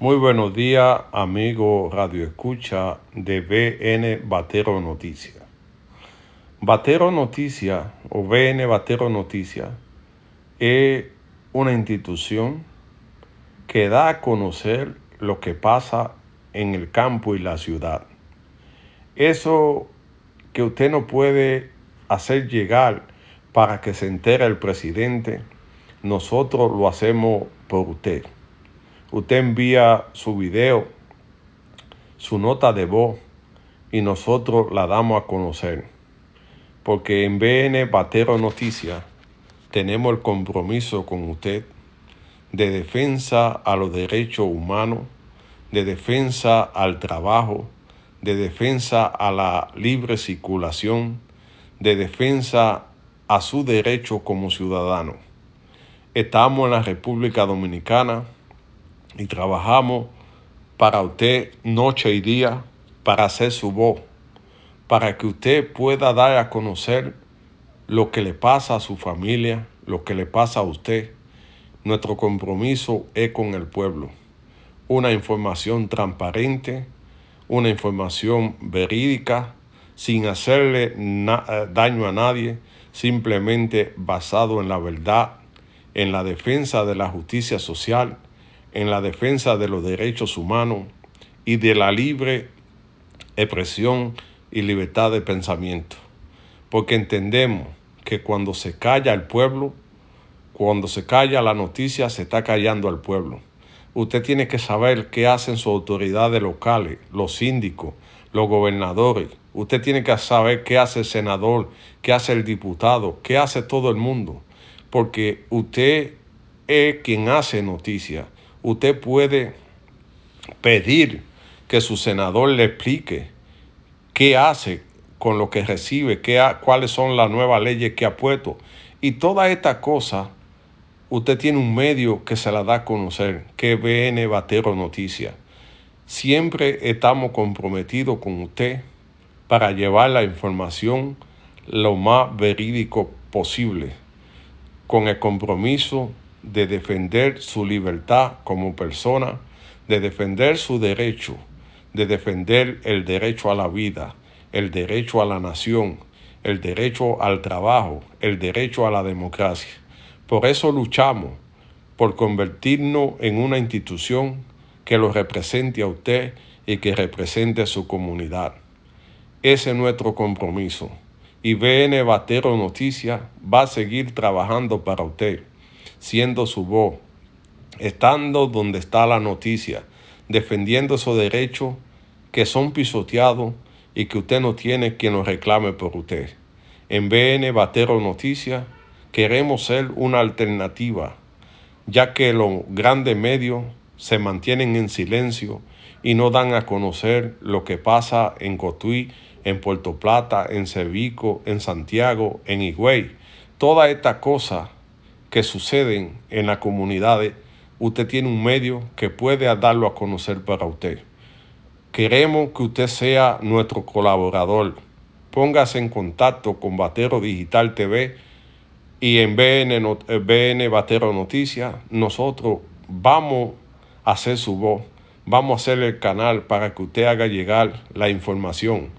Muy buenos días, amigo Radio Escucha de BN Batero Noticias. Batero Noticias o BN Batero Noticias es una institución que da a conocer lo que pasa en el campo y la ciudad. Eso que usted no puede hacer llegar para que se entere el presidente, nosotros lo hacemos por usted. Usted envía su video, su nota de voz y nosotros la damos a conocer. Porque en BN Batero Noticias tenemos el compromiso con usted de defensa a los derechos humanos, de defensa al trabajo, de defensa a la libre circulación, de defensa a su derecho como ciudadano. Estamos en la República Dominicana y trabajamos para usted noche y día para hacer su voz, para que usted pueda dar a conocer lo que le pasa a su familia, lo que le pasa a usted. Nuestro compromiso es con el pueblo. Una información transparente, una información verídica, sin hacerle eh, daño a nadie, simplemente basado en la verdad, en la defensa de la justicia social en la defensa de los derechos humanos y de la libre expresión y libertad de pensamiento. Porque entendemos que cuando se calla el pueblo, cuando se calla la noticia, se está callando al pueblo. Usted tiene que saber qué hacen sus autoridades locales, los síndicos, los gobernadores. Usted tiene que saber qué hace el senador, qué hace el diputado, qué hace todo el mundo. Porque usted es quien hace noticia usted puede pedir que su senador le explique qué hace con lo que recibe, qué cuáles son las nuevas leyes que ha puesto. Y toda esta cosa, usted tiene un medio que se la da a conocer, que BN Batero Noticias. Siempre estamos comprometidos con usted para llevar la información lo más verídico posible, con el compromiso de defender su libertad como persona, de defender su derecho, de defender el derecho a la vida, el derecho a la nación, el derecho al trabajo, el derecho a la democracia. Por eso luchamos, por convertirnos en una institución que lo represente a usted y que represente a su comunidad. Ese es nuestro compromiso. Y BN Batero Noticias va a seguir trabajando para usted siendo su voz, estando donde está la noticia, defendiendo esos derechos que son pisoteados y que usted no tiene quien los reclame por usted. En BN Batero Noticias queremos ser una alternativa, ya que los grandes medios se mantienen en silencio y no dan a conocer lo que pasa en Cotuí, en Puerto Plata, en Cevico, en Santiago, en Higüey. Toda esta cosa que suceden en las comunidades, usted tiene un medio que puede darlo a conocer para usted. Queremos que usted sea nuestro colaborador. Póngase en contacto con Batero Digital TV y en BN, BN Batero Noticias. Nosotros vamos a hacer su voz. Vamos a hacer el canal para que usted haga llegar la información,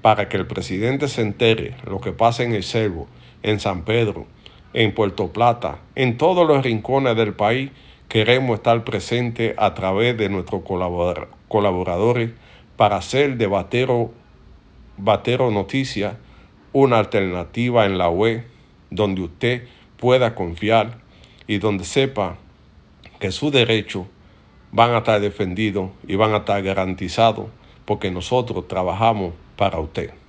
para que el presidente se entere lo que pasa en el Cervo, en San Pedro, en Puerto Plata, en todos los rincones del país, queremos estar presentes a través de nuestros colaboradores para hacer de Batero, Noticias una alternativa en la web donde usted pueda confiar y donde sepa que sus derechos van a estar defendidos y van a estar garantizados porque nosotros trabajamos para usted.